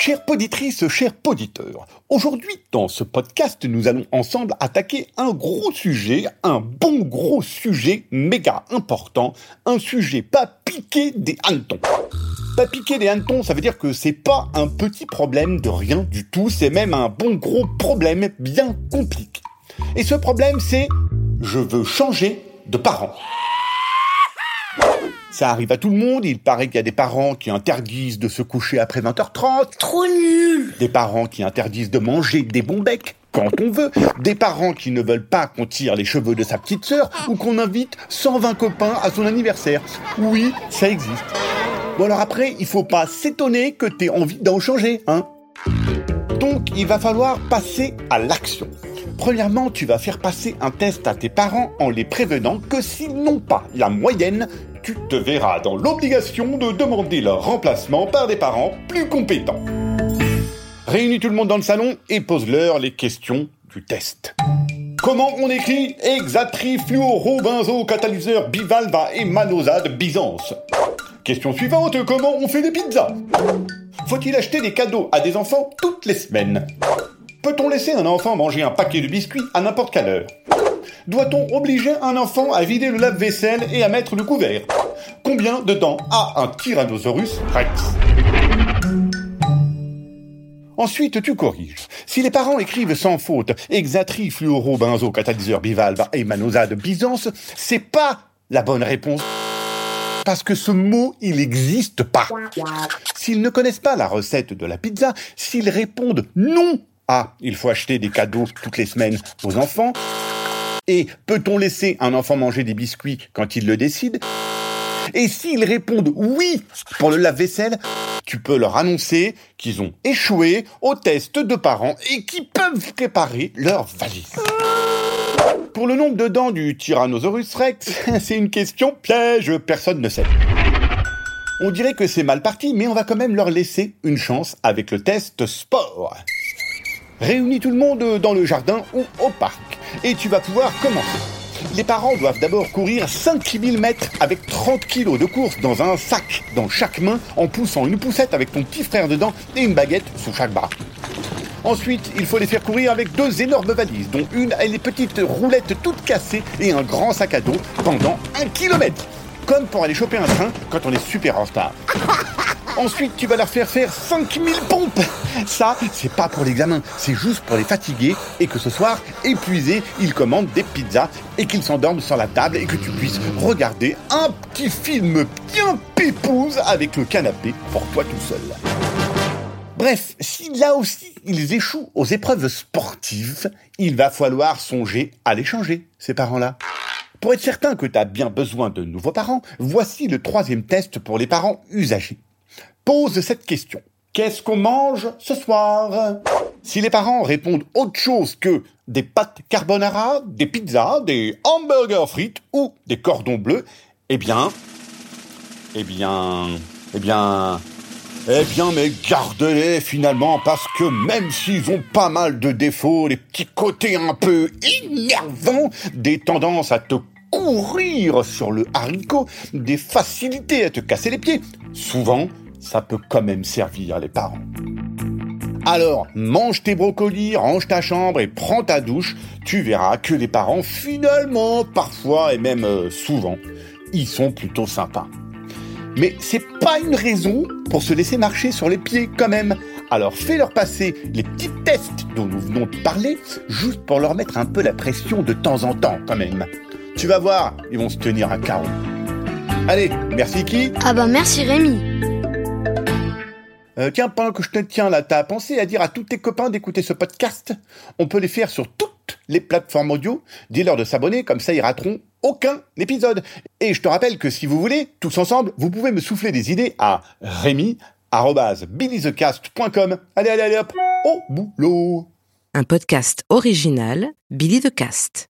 Chères poditrices, chers poditeurs, aujourd'hui dans ce podcast, nous allons ensemble attaquer un gros sujet, un bon gros sujet méga important, un sujet pas piqué des hannetons. Pas piqué des hannetons, ça veut dire que c'est pas un petit problème de rien du tout, c'est même un bon gros problème bien compliqué. Et ce problème, c'est je veux changer de parent. Ça arrive à tout le monde, il paraît qu'il y a des parents qui interdisent de se coucher après 20h30, Trop nul. des parents qui interdisent de manger des bons becs quand on veut, des parents qui ne veulent pas qu'on tire les cheveux de sa petite sœur ou qu'on invite 120 copains à son anniversaire. Oui, ça existe. Bon alors après, il faut pas s'étonner que t'aies envie d'en changer, hein. Donc, il va falloir passer à l'action. Premièrement, tu vas faire passer un test à tes parents en les prévenant que s'ils n'ont pas la moyenne, tu te verras dans l'obligation de demander leur remplacement par des parents plus compétents. Réunis tout le monde dans le salon et pose-leur les questions du test. Comment on écrit hexatrifluorobenzocatalyseur bivalva et manosade Byzance? Question suivante, comment on fait des pizzas? Faut-il acheter des cadeaux à des enfants toutes les semaines? Peut-on laisser un enfant manger un paquet de biscuits à n'importe quelle heure? Doit-on obliger un enfant à vider le lave-vaisselle et à mettre le couvert? Combien de dents a un Tyrannosaurus Rex? Ensuite, tu corriges. Si les parents écrivent sans faute hexatri fluorobenzocatalyseur bivalve et manosade Byzance, c'est pas la bonne réponse. Parce que ce mot, il n'existe pas. S'ils ne connaissent pas la recette de la pizza, s'ils répondent non à il faut acheter des cadeaux toutes les semaines aux enfants, et peut-on laisser un enfant manger des biscuits quand il le décide? Et s'ils répondent oui pour le lave-vaisselle, tu peux leur annoncer qu'ils ont échoué au test de parents et qu'ils peuvent préparer leur valise. Pour le nombre de dents du Tyrannosaurus Rex, c'est une question piège, personne ne sait. On dirait que c'est mal parti, mais on va quand même leur laisser une chance avec le test sport. Réunis tout le monde dans le jardin ou au parc, et tu vas pouvoir commencer. Les parents doivent d'abord courir 5000 mètres avec 30 kilos de course dans un sac dans chaque main en poussant une poussette avec ton petit frère dedans et une baguette sous chaque bras. Ensuite, il faut les faire courir avec deux énormes valises, dont une a les petites roulettes toutes cassées et un grand sac à dos pendant un kilomètre. Comme pour aller choper un train quand on est super en retard. Ensuite, tu vas leur faire faire 5000 pompes. Ça, c'est pas pour l'examen, c'est juste pour les fatiguer et que ce soir, épuisés, ils commandent des pizzas et qu'ils s'endorment sur la table et que tu puisses regarder un petit film bien pépouze avec le canapé pour toi tout seul. Bref, si là aussi ils échouent aux épreuves sportives, il va falloir songer à les changer, ces parents-là. Pour être certain que tu as bien besoin de nouveaux parents, voici le troisième test pour les parents usagés. Pose cette question. Qu'est-ce qu'on mange ce soir? Si les parents répondent autre chose que des pâtes carbonara, des pizzas, des hamburgers frites ou des cordons bleus, eh bien, eh bien, eh bien, eh bien, mais garde-les finalement, parce que même s'ils ont pas mal de défauts, les petits côtés un peu énervants, des tendances à te courir sur le haricot, des facilités à te casser les pieds, souvent, ça peut quand même servir les parents. Alors, mange tes brocolis, range ta chambre et prends ta douche, tu verras que les parents, finalement, parfois et même euh, souvent, ils sont plutôt sympas. Mais c'est pas une raison pour se laisser marcher sur les pieds quand même. Alors fais-leur passer les petits tests dont nous venons de parler, juste pour leur mettre un peu la pression de temps en temps quand même. Tu vas voir, ils vont se tenir à carreau. Allez, merci qui Ah bah merci Rémi. Euh, Tiens, pendant que je te tiens là, t'as pensé à dire à tous tes copains d'écouter ce podcast On peut les faire sur toutes les plateformes audio. Dis-leur de s'abonner, comme ça ils rateront aucun épisode. Et je te rappelle que si vous voulez, tous ensemble, vous pouvez me souffler des idées à rémi.billythecast.com. Allez, allez, allez, hop, au boulot un podcast original Billy de Cast.